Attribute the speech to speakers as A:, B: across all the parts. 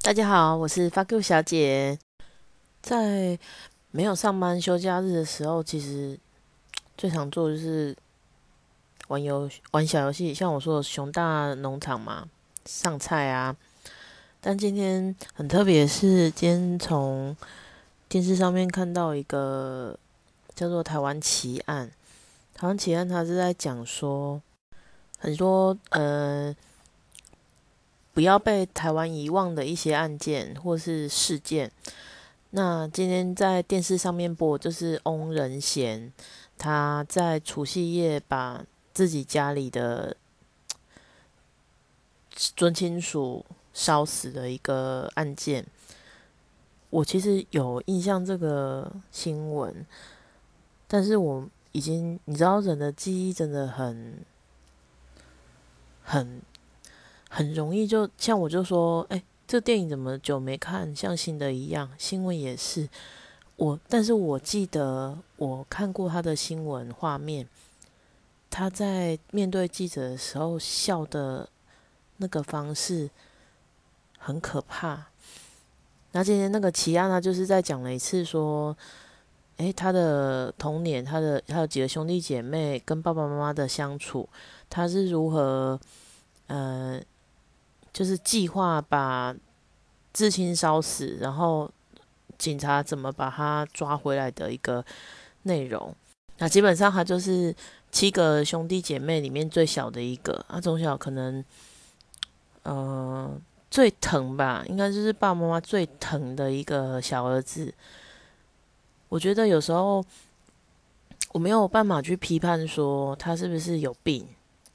A: 大家好，我是发 Q 小姐。在没有上班休假日的时候，其实最常做就是玩游玩小游戏，像我说的熊大农场嘛，上菜啊。但今天很特别，是今天从电视上面看到一个叫做《台湾奇案》。台湾奇案，它是在讲说很多呃。不要被台湾遗忘的一些案件或是事件。那今天在电视上面播，就是翁仁贤他在除夕夜把自己家里的尊亲属烧死的一个案件。我其实有印象这个新闻，但是我已经你知道，人的记忆真的很很。很容易就像我就说，哎，这电影怎么久没看，像新的一样。新闻也是我，但是我记得我看过他的新闻画面，他在面对记者的时候笑的那个方式很可怕。那今天那个奇案，他就是在讲了一次说，哎，他的童年，他的还有几个兄弟姐妹跟爸爸妈妈的相处，他是如何，呃。就是计划把至亲烧死，然后警察怎么把他抓回来的一个内容。那基本上他就是七个兄弟姐妹里面最小的一个，他从小可能，呃，最疼吧，应该就是爸爸妈妈最疼的一个小儿子。我觉得有时候我没有办法去批判说他是不是有病，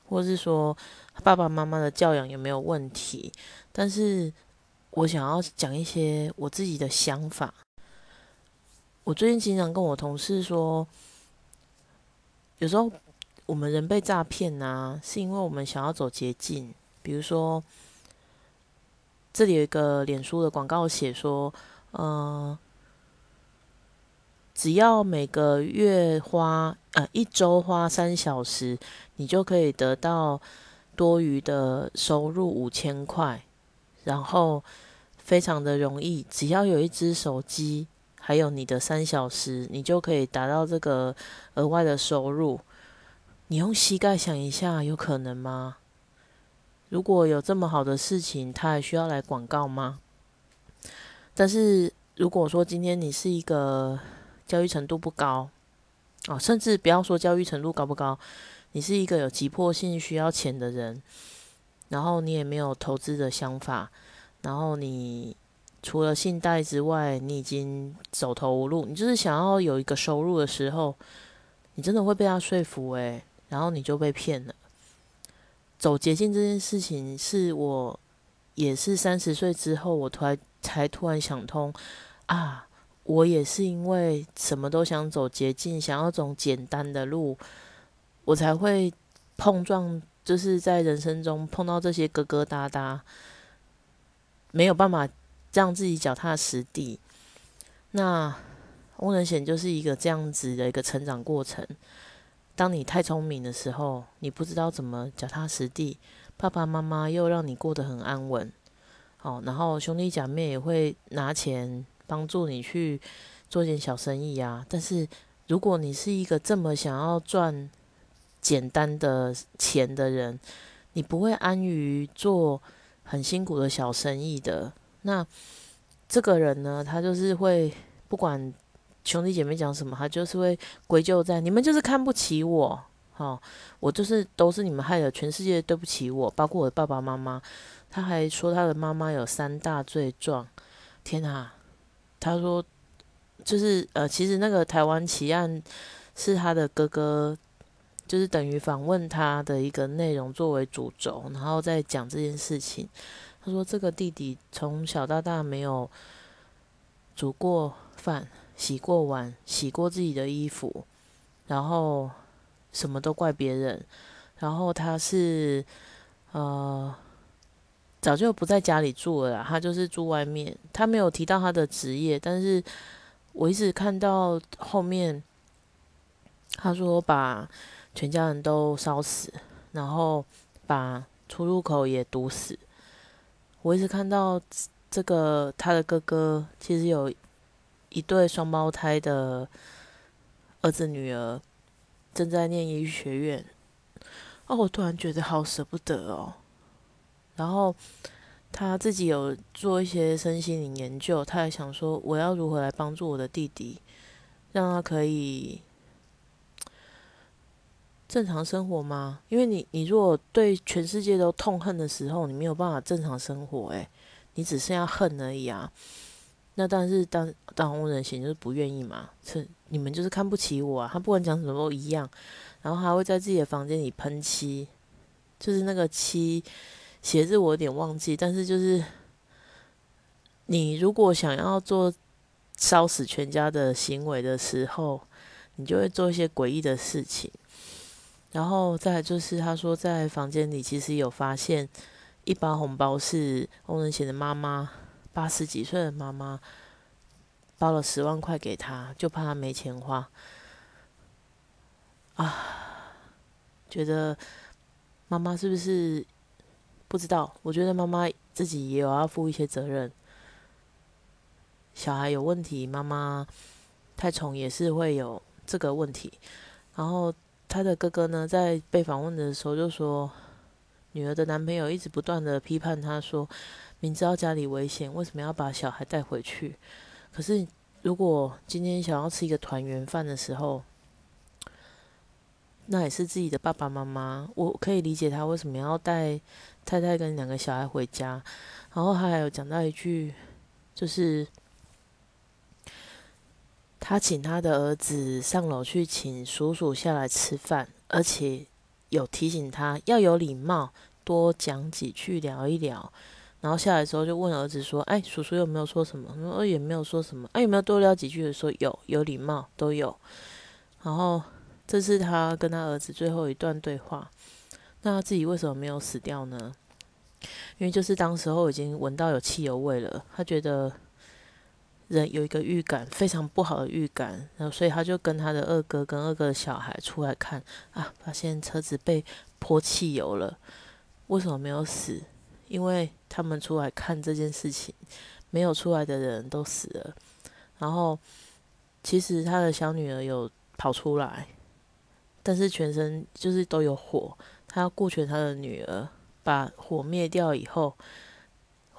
A: 或是说。爸爸妈妈的教养有没有问题？但是我想要讲一些我自己的想法。我最近经常跟我同事说，有时候我们人被诈骗啊，是因为我们想要走捷径。比如说，这里有一个脸书的广告写说，呃，只要每个月花呃一周花三小时，你就可以得到。多余的收入五千块，然后非常的容易，只要有一只手机，还有你的三小时，你就可以达到这个额外的收入。你用膝盖想一下，有可能吗？如果有这么好的事情，他还需要来广告吗？但是如果说今天你是一个教育程度不高，哦，甚至不要说教育程度高不高。你是一个有急迫性需要钱的人，然后你也没有投资的想法，然后你除了信贷之外，你已经走投无路，你就是想要有一个收入的时候，你真的会被他说服诶，然后你就被骗了。走捷径这件事情，是我也是三十岁之后，我突然才突然想通啊，我也是因为什么都想走捷径，想要走简单的路。我才会碰撞，就是在人生中碰到这些疙疙瘩瘩，没有办法让自己脚踏实地。那翁仁贤就是一个这样子的一个成长过程。当你太聪明的时候，你不知道怎么脚踏实地，爸爸妈妈又让你过得很安稳，哦，然后兄弟姐妹也会拿钱帮助你去做点小生意啊。但是如果你是一个这么想要赚，简单的钱的人，你不会安于做很辛苦的小生意的。那这个人呢，他就是会不管兄弟姐妹讲什么，他就是会归咎在你们就是看不起我，好，我就是都是你们害的，全世界对不起我，包括我的爸爸妈妈。他还说他的妈妈有三大罪状，天啊！他说就是呃，其实那个台湾奇案是他的哥哥。就是等于访问他的一个内容作为主轴，然后再讲这件事情。他说：“这个弟弟从小到大没有煮过饭、洗过碗、洗过自己的衣服，然后什么都怪别人。然后他是呃早就不在家里住了，他就是住外面。他没有提到他的职业，但是我一直看到后面他说把。”全家人都烧死，然后把出入口也堵死。我一直看到这个他的哥哥其实有一对双胞胎的儿子女儿，正在念医学院。哦，我突然觉得好舍不得哦。然后他自己有做一些身心灵研究，他还想说，我要如何来帮助我的弟弟，让他可以。正常生活吗？因为你，你如果对全世界都痛恨的时候，你没有办法正常生活，诶，你只剩下恨而已啊。那但是当当红人贤就是不愿意嘛，是你们就是看不起我啊。他不管讲什么都一样，然后还会在自己的房间里喷漆，就是那个漆鞋子我有点忘记，但是就是你如果想要做烧死全家的行为的时候，你就会做一些诡异的事情。然后再就是，他说在房间里其实有发现一包红包，是翁仁贤的妈妈，八十几岁的妈妈包了十万块给他，就怕他没钱花。啊，觉得妈妈是不是不知道？我觉得妈妈自己也有要负一些责任。小孩有问题，妈妈太宠也是会有这个问题，然后。他的哥哥呢，在被访问的时候就说，女儿的男朋友一直不断的批判他，说明知道家里危险，为什么要把小孩带回去？可是如果今天想要吃一个团圆饭的时候，那也是自己的爸爸妈妈，我可以理解他为什么要带太太跟两个小孩回家。然后他还有讲到一句，就是。他请他的儿子上楼去请叔叔下来吃饭，而且有提醒他要有礼貌，多讲几句聊一聊。然后下来之后就问儿子说：“哎，叔叔有没有说什么？”说：“也没有说什么。”哎，有没有多聊几句？说有，有礼貌都有。然后这是他跟他儿子最后一段对话。那他自己为什么没有死掉呢？因为就是当时候已经闻到有汽油味了，他觉得。人有一个预感，非常不好的预感，然后所以他就跟他的二哥跟二哥的小孩出来看啊，发现车子被泼汽油了。为什么没有死？因为他们出来看这件事情，没有出来的人都死了。然后其实他的小女儿有跑出来，但是全身就是都有火，他要顾全他的女儿，把火灭掉以后。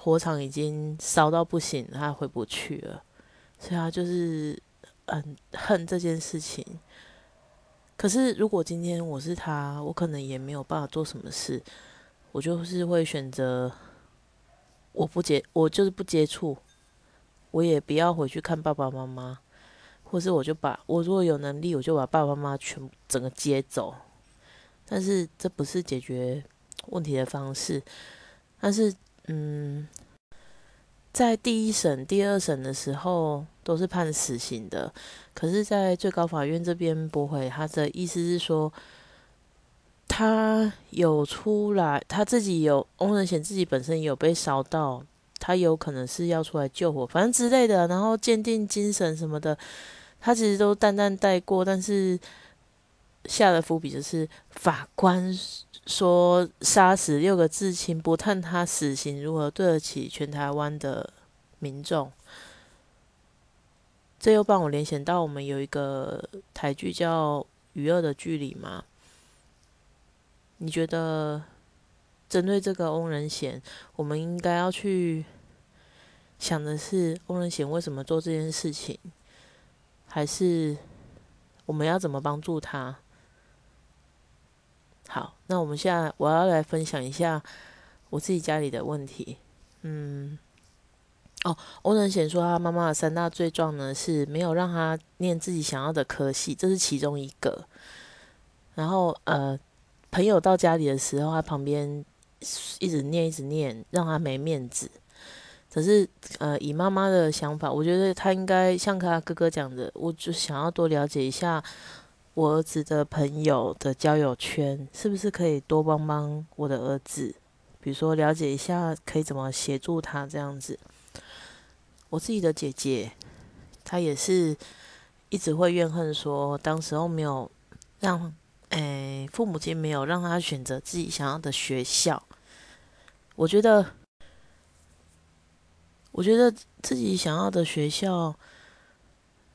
A: 火场已经烧到不行，他回不去了，所以他就是很恨这件事情。可是如果今天我是他，我可能也没有办法做什么事，我就是会选择我不接，我就是不接触，我也不要回去看爸爸妈妈，或是我就把我如果有能力，我就把爸爸妈妈全整个接走。但是这不是解决问题的方式，但是。嗯，在第一审、第二审的时候都是判死刑的，可是，在最高法院这边驳回，他的意思是说，他有出来，他自己有翁仁贤自己本身有被烧到，他有可能是要出来救火，反正之类的，然后鉴定精神什么的，他其实都淡淡带过，但是下了伏笔就是法官。说杀死六个至亲，不探他死刑如何对得起全台湾的民众，这又帮我联想到我们有一个台剧叫《与恶的距离》吗？你觉得针对这个翁仁贤，我们应该要去想的是翁仁贤为什么做这件事情，还是我们要怎么帮助他？好，那我们现在我要来分享一下我自己家里的问题。嗯，哦，欧仁贤说他妈妈的三大罪状呢是没有让他念自己想要的科系，这是其中一个。然后呃，朋友到家里的时候，他旁边一直念一直念，让他没面子。可是呃，以妈妈的想法，我觉得他应该像他哥哥讲的，我就想要多了解一下。我儿子的朋友的交友圈，是不是可以多帮帮我的儿子？比如说了解一下，可以怎么协助他这样子。我自己的姐姐，她也是一直会怨恨说，当时候没有让，诶，父母亲没有让他选择自己想要的学校。我觉得，我觉得自己想要的学校，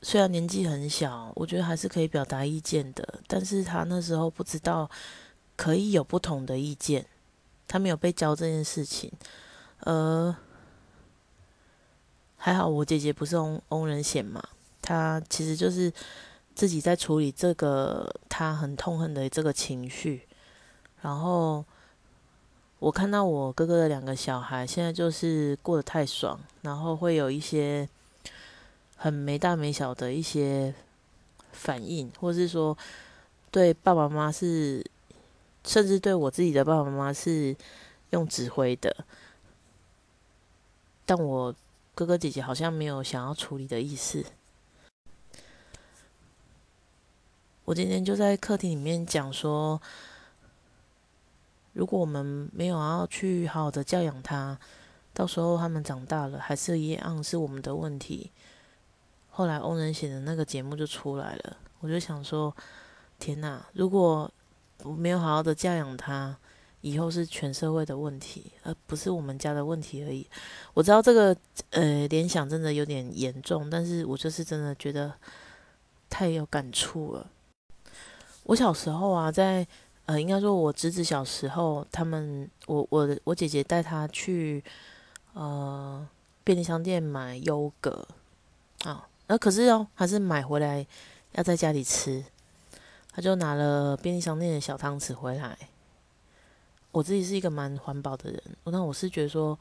A: 虽然年纪很小，我觉得还是可以表达意见的。但是他那时候不知道可以有不同的意见，他没有被教这件事情。呃，还好我姐姐不是翁翁人险嘛，她其实就是自己在处理这个她很痛恨的这个情绪，然后。我看到我哥哥的两个小孩，现在就是过得太爽，然后会有一些很没大没小的一些反应，或是说对爸爸妈妈是，甚至对我自己的爸爸妈妈是用指挥的，但我哥哥姐姐好像没有想要处理的意思。我今天就在客厅里面讲说。如果我们没有要去好好的教养他，到时候他们长大了还是一样是我们的问题。后来欧仁贤的那个节目就出来了，我就想说：天哪！如果我没有好好的教养他，以后是全社会的问题，而不是我们家的问题而已。我知道这个呃联想真的有点严重，但是我就是真的觉得太有感触了。我小时候啊，在。呃，应该说，我侄子小时候，他们，我我我姐姐带他去，呃，便利商店买优格，啊，那可是哦，还是买回来要在家里吃，他就拿了便利商店的小汤匙回来。我自己是一个蛮环保的人，那我是觉得说，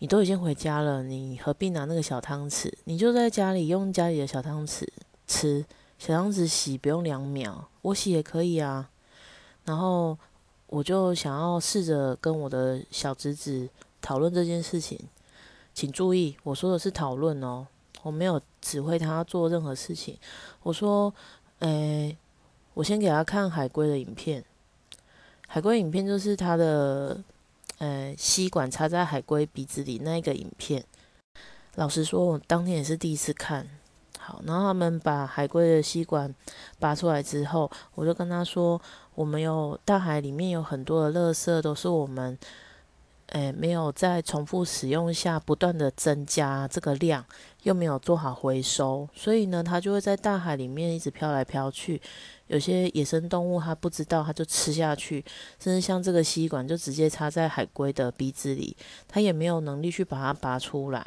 A: 你都已经回家了，你何必拿那个小汤匙？你就在家里用家里的小汤匙吃，小汤匙洗不用两秒，我洗也可以啊。然后我就想要试着跟我的小侄子讨论这件事情，请注意，我说的是讨论哦，我没有指挥他做任何事情。我说，诶，我先给他看海龟的影片，海龟影片就是他的，呃，吸管插在海龟鼻子里那个影片。老实说，我当天也是第一次看。好，然后他们把海龟的吸管拔出来之后，我就跟他说：“我们有大海里面有很多的垃圾，都是我们，诶没有在重复使用下不断的增加这个量，又没有做好回收，所以呢，它就会在大海里面一直飘来飘去。有些野生动物它不知道，它就吃下去，甚至像这个吸管就直接插在海龟的鼻子里，它也没有能力去把它拔出来，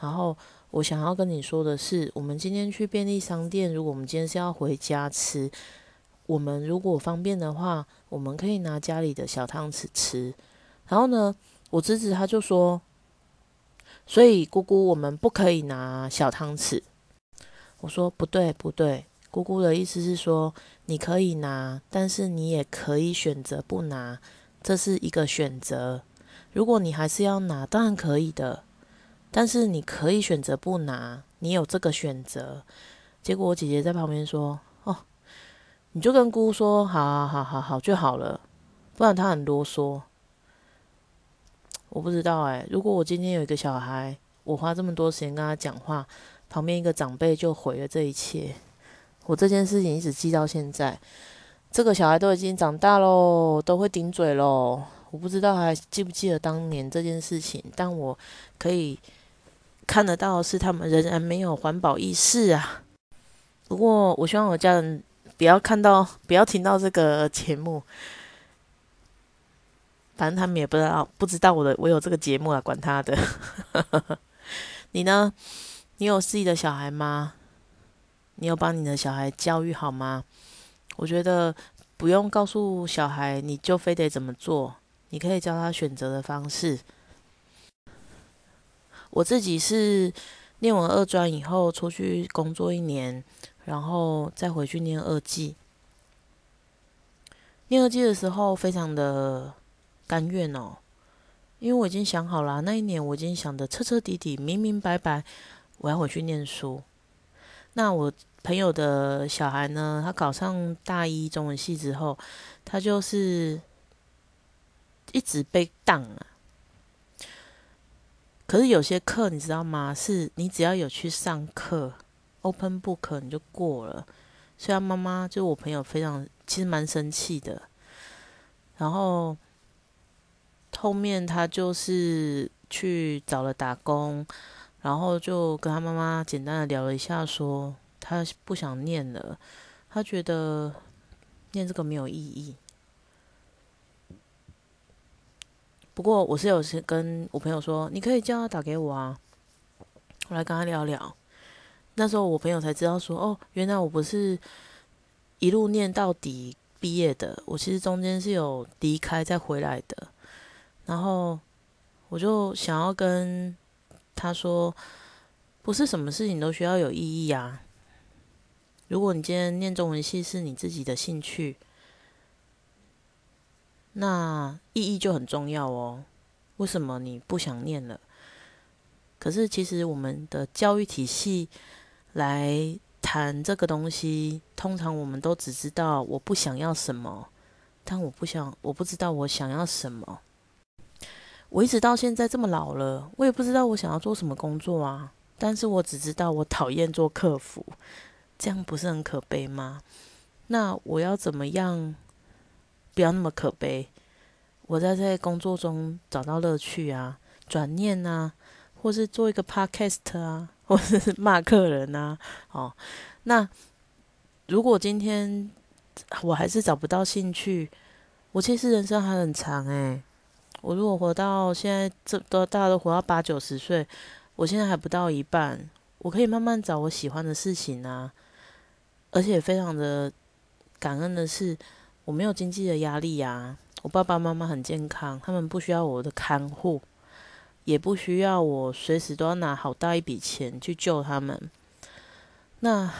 A: 然后。”我想要跟你说的是，我们今天去便利商店，如果我们今天是要回家吃，我们如果方便的话，我们可以拿家里的小汤匙吃。然后呢，我侄子他就说，所以姑姑我们不可以拿小汤匙。我说不对不对，姑姑的意思是说你可以拿，但是你也可以选择不拿，这是一个选择。如果你还是要拿，当然可以的。但是你可以选择不拿，你有这个选择。结果我姐姐在旁边说：“哦，你就跟姑姑说，好好好好好就好了，不然她很啰嗦。”我不知道哎，如果我今天有一个小孩，我花这么多时间跟他讲话，旁边一个长辈就毁了这一切。我这件事情一直记到现在，这个小孩都已经长大喽，都会顶嘴喽。我不知道还记不记得当年这件事情，但我可以。看得到是他们仍然没有环保意识啊。不过我希望我家人不要看到，不要听到这个节目。反正他们也不知道，不知道我的我有这个节目啊，管他的。你呢？你有自己的小孩吗？你有帮你的小孩教育好吗？我觉得不用告诉小孩你就非得怎么做，你可以教他选择的方式。我自己是念完二专以后出去工作一年，然后再回去念二技。念二技的时候非常的但愿哦，因为我已经想好了，那一年我已经想的彻彻底底、明明白白，我要回去念书。那我朋友的小孩呢，他考上大一中文系之后，他就是一直被当啊。可是有些课你知道吗？是你只要有去上课，open book 你就过了。虽然妈妈就我朋友非常其实蛮生气的，然后后面他就是去找了打工，然后就跟他妈妈简单的聊了一下，说他不想念了，他觉得念这个没有意义。不过我是有跟我朋友说，你可以叫他打给我啊，我来跟他聊聊。那时候我朋友才知道说，哦，原来我不是一路念到底毕业的，我其实中间是有离开再回来的。然后我就想要跟他说，不是什么事情都需要有意义啊。如果你今天念中文系是你自己的兴趣。那意义就很重要哦。为什么你不想念了？可是其实我们的教育体系来谈这个东西，通常我们都只知道我不想要什么，但我不想，我不知道我想要什么。我一直到现在这么老了，我也不知道我想要做什么工作啊。但是我只知道我讨厌做客服，这样不是很可悲吗？那我要怎么样？不要那么可悲，我在在工作中找到乐趣啊，转念啊，或是做一个 podcast 啊，或者是骂客人啊，哦，那如果今天我还是找不到兴趣，我其实人生还很长诶。我如果活到现在，这都大家都活到八九十岁，我现在还不到一半，我可以慢慢找我喜欢的事情啊，而且非常的感恩的是。我没有经济的压力呀，我爸爸妈妈很健康，他们不需要我的看护，也不需要我随时都要拿好大一笔钱去救他们。那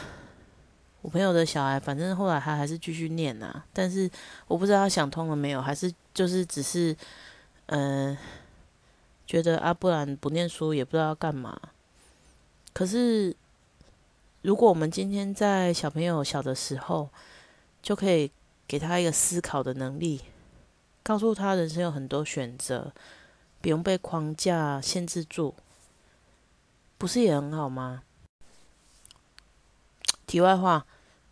A: 我朋友的小孩，反正后来他还是继续念啊，但是我不知道他想通了没有，还是就是只是，嗯，觉得啊，不然不念书也不知道要干嘛。可是，如果我们今天在小朋友小的时候，就可以。给他一个思考的能力，告诉他人生有很多选择，不用被框架限制住，不是也很好吗？题外话，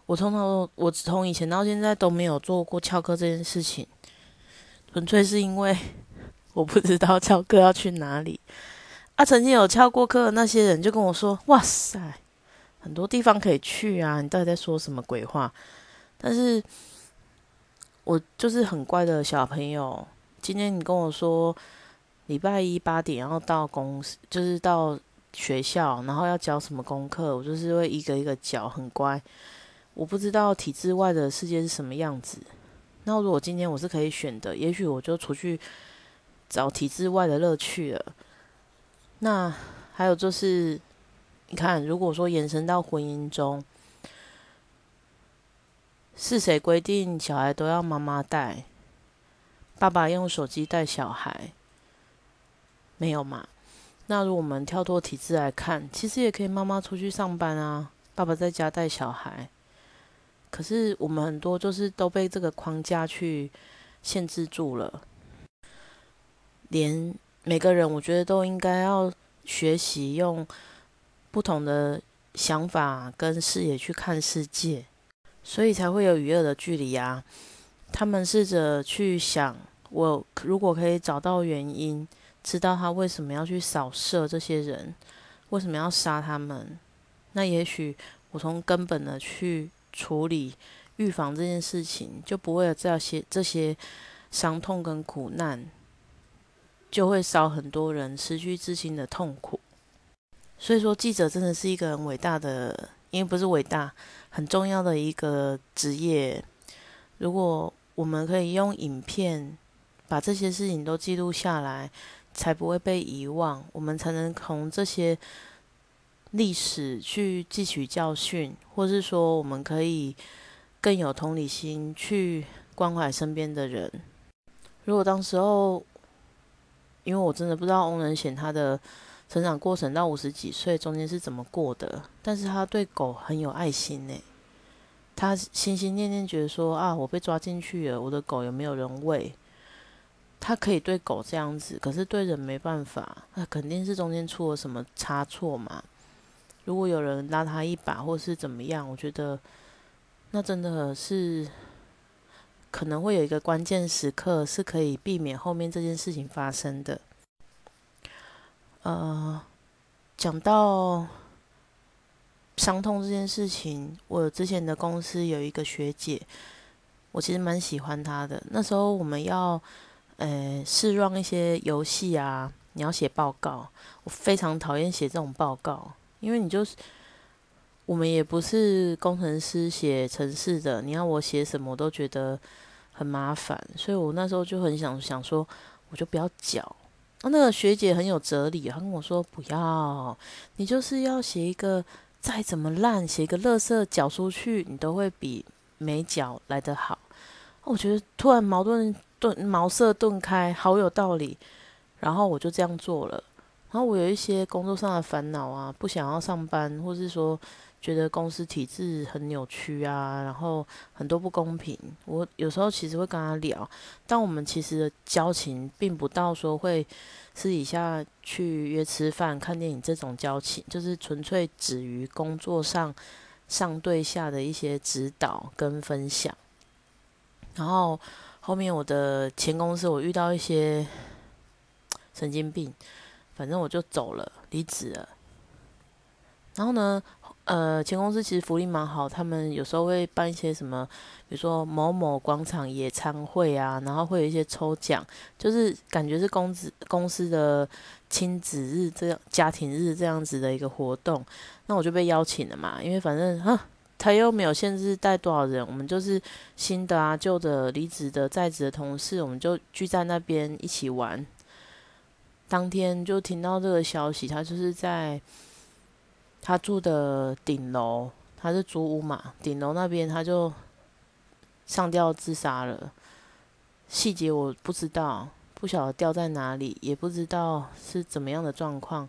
A: 我从头我从以前到现在都没有做过翘课这件事情，纯粹是因为我不知道翘课要去哪里。啊，曾经有翘过课的那些人就跟我说：“哇塞，很多地方可以去啊！”你到底在说什么鬼话？但是。我就是很乖的小朋友。今天你跟我说，礼拜一八点要到公司，就是到学校，然后要交什么功课，我就是会一个一个交，很乖。我不知道体制外的世界是什么样子。那如果今天我是可以选的，也许我就出去找体制外的乐趣了。那还有就是，你看，如果说延伸到婚姻中。是谁规定小孩都要妈妈带？爸爸用手机带小孩，没有嘛？那如果我们跳脱体制来看，其实也可以妈妈出去上班啊，爸爸在家带小孩。可是我们很多就是都被这个框架去限制住了。连每个人，我觉得都应该要学习用不同的想法跟视野去看世界。所以才会有与恶的距离啊！他们试着去想，我如果可以找到原因，知道他为什么要去扫射这些人，为什么要杀他们，那也许我从根本的去处理、预防这件事情，就不会有这些这些伤痛跟苦难，就会少很多人失去自信的痛苦。所以说，记者真的是一个很伟大的，因为不是伟大。很重要的一个职业，如果我们可以用影片把这些事情都记录下来，才不会被遗忘。我们才能从这些历史去汲取教训，或是说，我们可以更有同理心去关怀身边的人。如果当时候，因为我真的不知道翁仁贤他的。成长过程到五十几岁中间是怎么过的？但是他对狗很有爱心呢。他心心念念觉得说啊，我被抓进去了，我的狗有没有人喂？他可以对狗这样子，可是对人没办法。那肯定是中间出了什么差错嘛。如果有人拉他一把，或是怎么样，我觉得那真的是可能会有一个关键时刻，是可以避免后面这件事情发生的。呃，讲到伤痛这件事情，我之前的公司有一个学姐，我其实蛮喜欢她的。那时候我们要呃试让一些游戏啊，你要写报告，我非常讨厌写这种报告，因为你就是。我们也不是工程师写程式的，你要我写什么，我都觉得很麻烦，所以我那时候就很想想说，我就不要缴。那个学姐很有哲理，她跟我说不要，你就是要写一个再怎么烂，写一个乐色缴出去，你都会比没缴来得好。我觉得突然矛盾顿茅塞顿开，好有道理。然后我就这样做了。然后我有一些工作上的烦恼啊，不想要上班，或是说。觉得公司体制很扭曲啊，然后很多不公平。我有时候其实会跟他聊，但我们其实的交情并不到说会私底下去约吃饭、看电影这种交情，就是纯粹止于工作上上对下的一些指导跟分享。然后后面我的前公司我遇到一些神经病，反正我就走了，离职了。然后呢？呃，前公司其实福利蛮好，他们有时候会办一些什么，比如说某某广场野餐会啊，然后会有一些抽奖，就是感觉是公司公司的亲子日这样家庭日这样子的一个活动，那我就被邀请了嘛，因为反正哈，他又没有限制带多少人，我们就是新的啊、旧的、离职的、在职的同事，我们就聚在那边一起玩。当天就听到这个消息，他就是在。他住的顶楼，他是租屋嘛？顶楼那边他就上吊自杀了，细节我不知道，不晓得掉在哪里，也不知道是怎么样的状况。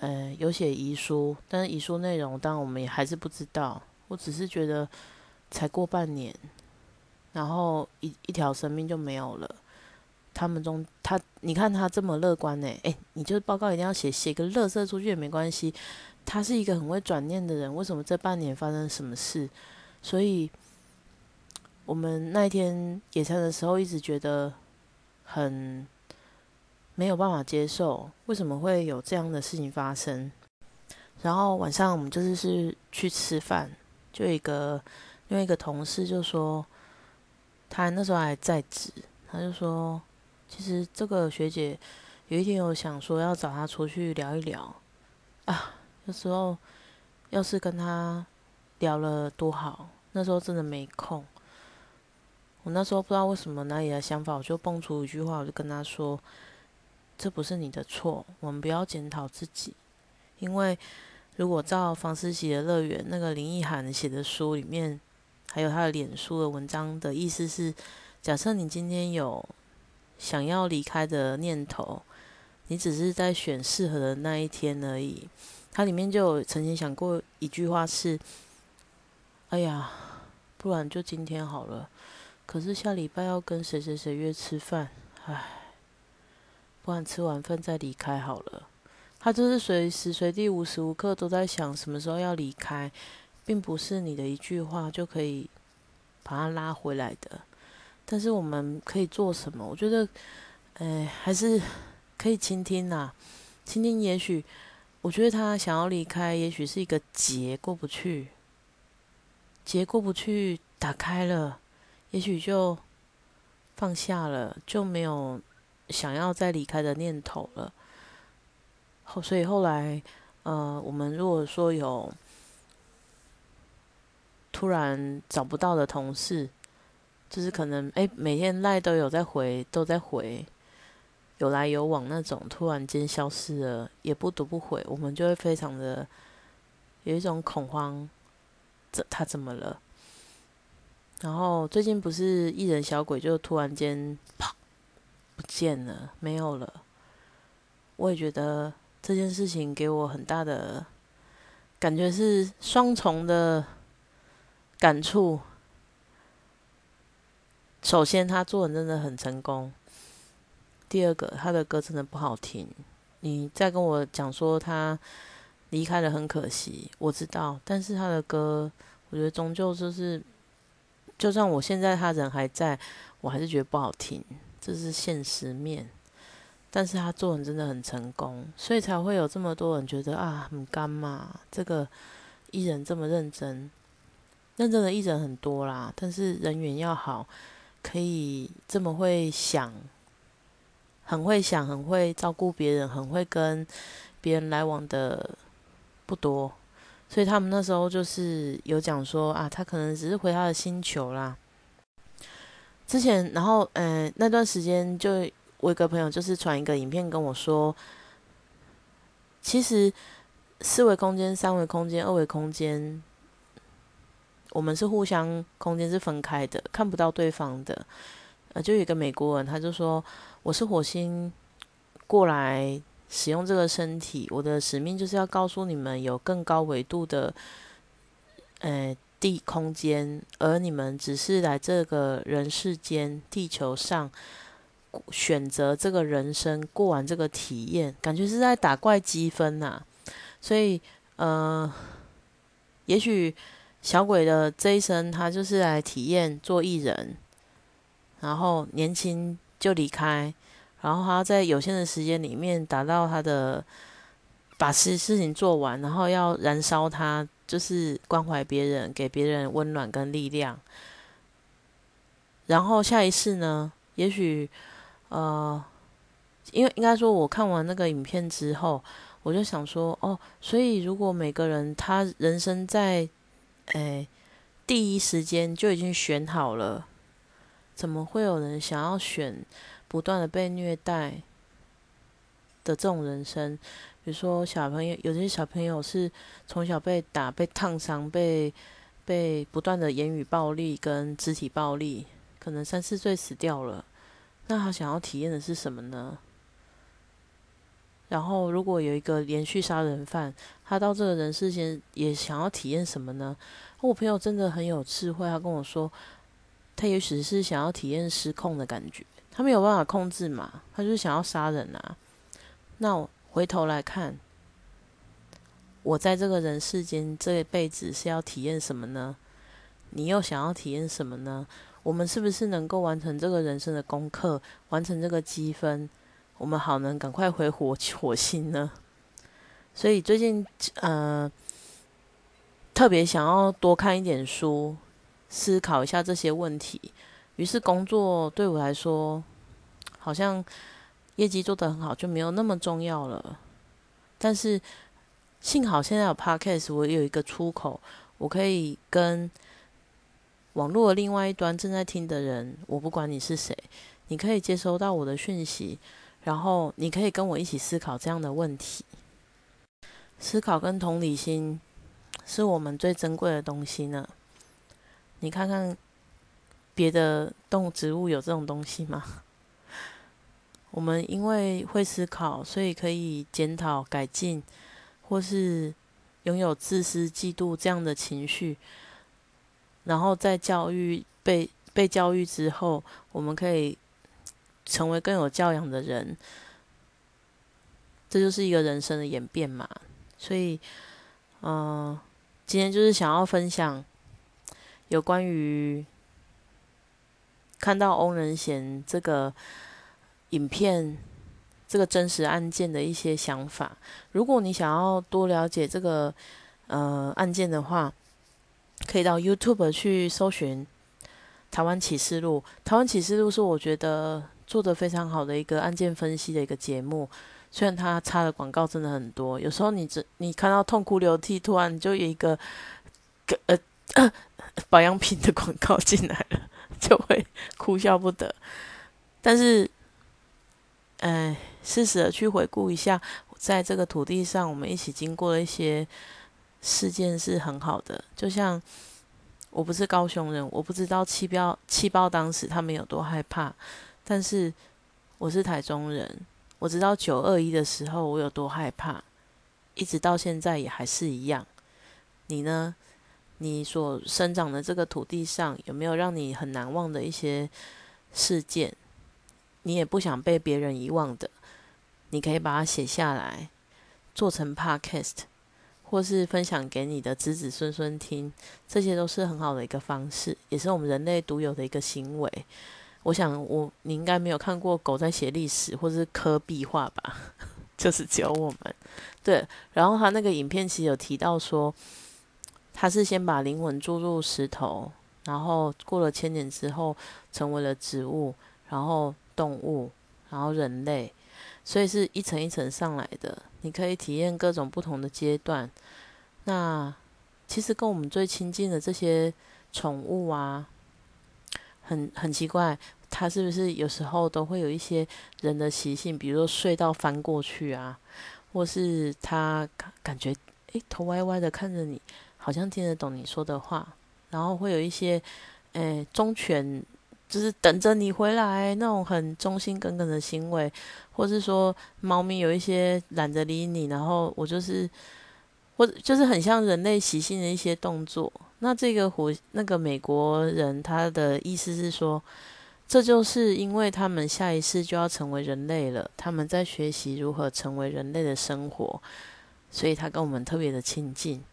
A: 呃，有写遗书，但是遗书内容当我们也还是不知道。我只是觉得才过半年，然后一一条生命就没有了。他们中他，你看他这么乐观呢？诶，你就报告一定要写，写个乐色出去也没关系。他是一个很会转念的人，为什么这半年发生什么事？所以，我们那一天野餐的时候，一直觉得很没有办法接受，为什么会有这样的事情发生？然后晚上我们就是是去吃饭，就一个另外一个同事就说，他那时候还在职，他就说。其实这个学姐有一天有想说要找她出去聊一聊啊，有时候要是跟她聊了多好，那时候真的没空。我那时候不知道为什么哪里的想法，我就蹦出一句话，我就跟她说：“这不是你的错，我们不要检讨自己，因为如果照房思琪的乐园那个林奕涵写的书里面，还有他的脸书的文章的意思是，假设你今天有。”想要离开的念头，你只是在选适合的那一天而已。它里面就有曾经想过一句话是：“哎呀，不然就今天好了。可是下礼拜要跟谁谁谁约吃饭，唉，不然吃完饭再离开好了。”他就是随时随地、无时无刻都在想什么时候要离开，并不是你的一句话就可以把他拉回来的。但是我们可以做什么？我觉得，哎，还是可以倾听呐。倾听，也许我觉得他想要离开，也许是一个结过不去，结过不去，打开了，也许就放下了，就没有想要再离开的念头了。后，所以后来，呃，我们如果说有突然找不到的同事。就是可能哎，每天赖都有在回，都在回，有来有往那种，突然间消失了，也不读不回，我们就会非常的有一种恐慌，这他怎么了？然后最近不是艺人小鬼就突然间啪不见了，没有了。我也觉得这件事情给我很大的感觉是双重的感触。首先，他做人真的很成功。第二个，他的歌真的不好听。你再跟我讲说他离开了很可惜，我知道，但是他的歌，我觉得终究就是，就算我现在他人还在，我还是觉得不好听，这是现实面。但是他做人真的很成功，所以才会有这么多人觉得啊，很干嘛？这个艺人这么认真，认真的艺人很多啦，但是人缘要好，可以这么会想，很会想，很会照顾别人，很会跟别人来往的不多，所以他们那时候就是有讲说啊，他可能只是回他的星球啦。之前，然后，嗯，那段时间就。我一个朋友就是传一个影片跟我说，其实四维空间、三维空间、二维空间，我们是互相空间是分开的，看不到对方的。呃，就有一个美国人，他就说我是火星过来使用这个身体，我的使命就是要告诉你们有更高维度的，呃，地空间，而你们只是来这个人世间地球上。选择这个人生过完这个体验，感觉是在打怪积分呐。所以，呃，也许小鬼的这一生，他就是来体验做艺人，然后年轻就离开，然后他在有限的时间里面达到他的把事事情做完，然后要燃烧他，就是关怀别人，给别人温暖跟力量。然后下一世呢，也许。呃，因为应该说，我看完那个影片之后，我就想说，哦，所以如果每个人他人生在，诶，第一时间就已经选好了，怎么会有人想要选不断的被虐待的这种人生？比如说小朋友，有些小朋友是从小被打、被烫伤、被被不断的言语暴力跟肢体暴力，可能三四岁死掉了。那他想要体验的是什么呢？然后，如果有一个连续杀人犯，他到这个人世间也想要体验什么呢？我朋友真的很有智慧，他跟我说，他也许是想要体验失控的感觉，他没有办法控制嘛，他就是想要杀人啊。那回头来看，我在这个人世间这一辈子是要体验什么呢？你又想要体验什么呢？我们是不是能够完成这个人生的功课，完成这个积分，我们好能赶快回火火星呢？所以最近呃，特别想要多看一点书，思考一下这些问题。于是工作对我来说，好像业绩做得很好，就没有那么重要了。但是幸好现在有 Podcast，我有一个出口，我可以跟。网络的另外一端正在听的人，我不管你是谁，你可以接收到我的讯息，然后你可以跟我一起思考这样的问题。思考跟同理心是我们最珍贵的东西呢。你看看别的动植物有这种东西吗？我们因为会思考，所以可以检讨、改进，或是拥有自私、嫉妒这样的情绪。然后在教育被被教育之后，我们可以成为更有教养的人，这就是一个人生的演变嘛。所以，嗯，今天就是想要分享有关于看到翁仁贤这个影片、这个真实案件的一些想法。如果你想要多了解这个呃案件的话，可以到 YouTube 去搜寻《台湾启示录》。《台湾启示录》是我觉得做的非常好的一个案件分析的一个节目。虽然它插的广告真的很多，有时候你只你看到痛哭流涕，突然就有一个个呃保养品的广告进来了，就会哭笑不得。但是，哎，适时的去回顾一下，在这个土地上，我们一起经过了一些。事件是很好的，就像我不是高雄人，我不知道气标气爆当时他们有多害怕，但是我是台中人，我知道九二一的时候我有多害怕，一直到现在也还是一样。你呢？你所生长的这个土地上有没有让你很难忘的一些事件？你也不想被别人遗忘的，你可以把它写下来，做成 podcast。或是分享给你的子子孙孙听，这些都是很好的一个方式，也是我们人类独有的一个行为。我想我你应该没有看过狗在写历史或者是刻壁画吧？就是只有我们对。然后他那个影片其实有提到说，他是先把灵魂注入石头，然后过了千年之后成为了植物，然后动物，然后人类，所以是一层一层上来的。你可以体验各种不同的阶段。那其实跟我们最亲近的这些宠物啊。很很奇怪，它是不是有时候都会有一些人的习性，比如说睡到翻过去啊，或是它感觉诶头歪歪的看着你，好像听得懂你说的话，然后会有一些诶忠犬，就是等着你回来那种很忠心耿耿的行为，或是说猫咪有一些懒得理你，然后我就是。或者就是很像人类习性的一些动作。那这个虎那个美国人他的意思是说，这就是因为他们下一世就要成为人类了，他们在学习如何成为人类的生活，所以他跟我们特别的亲近。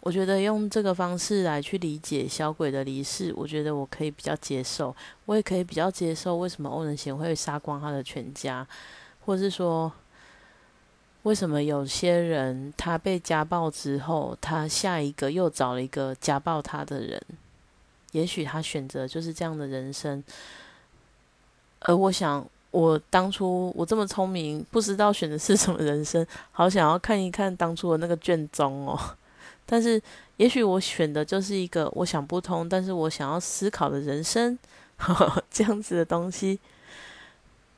A: 我觉得用这个方式来去理解小鬼的离世，我觉得我可以比较接受，我也可以比较接受为什么欧仁贤会杀光他的全家，或是说。为什么有些人他被家暴之后，他下一个又找了一个家暴他的人？也许他选择就是这样的人生。而我想，我当初我这么聪明，不知道选的是什么人生，好想要看一看当初的那个卷宗哦。但是，也许我选的就是一个我想不通，但是我想要思考的人生，这样子的东西。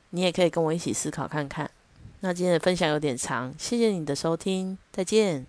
A: 你也可以跟我一起思考看看。那今天的分享有点长，谢谢你的收听，再见。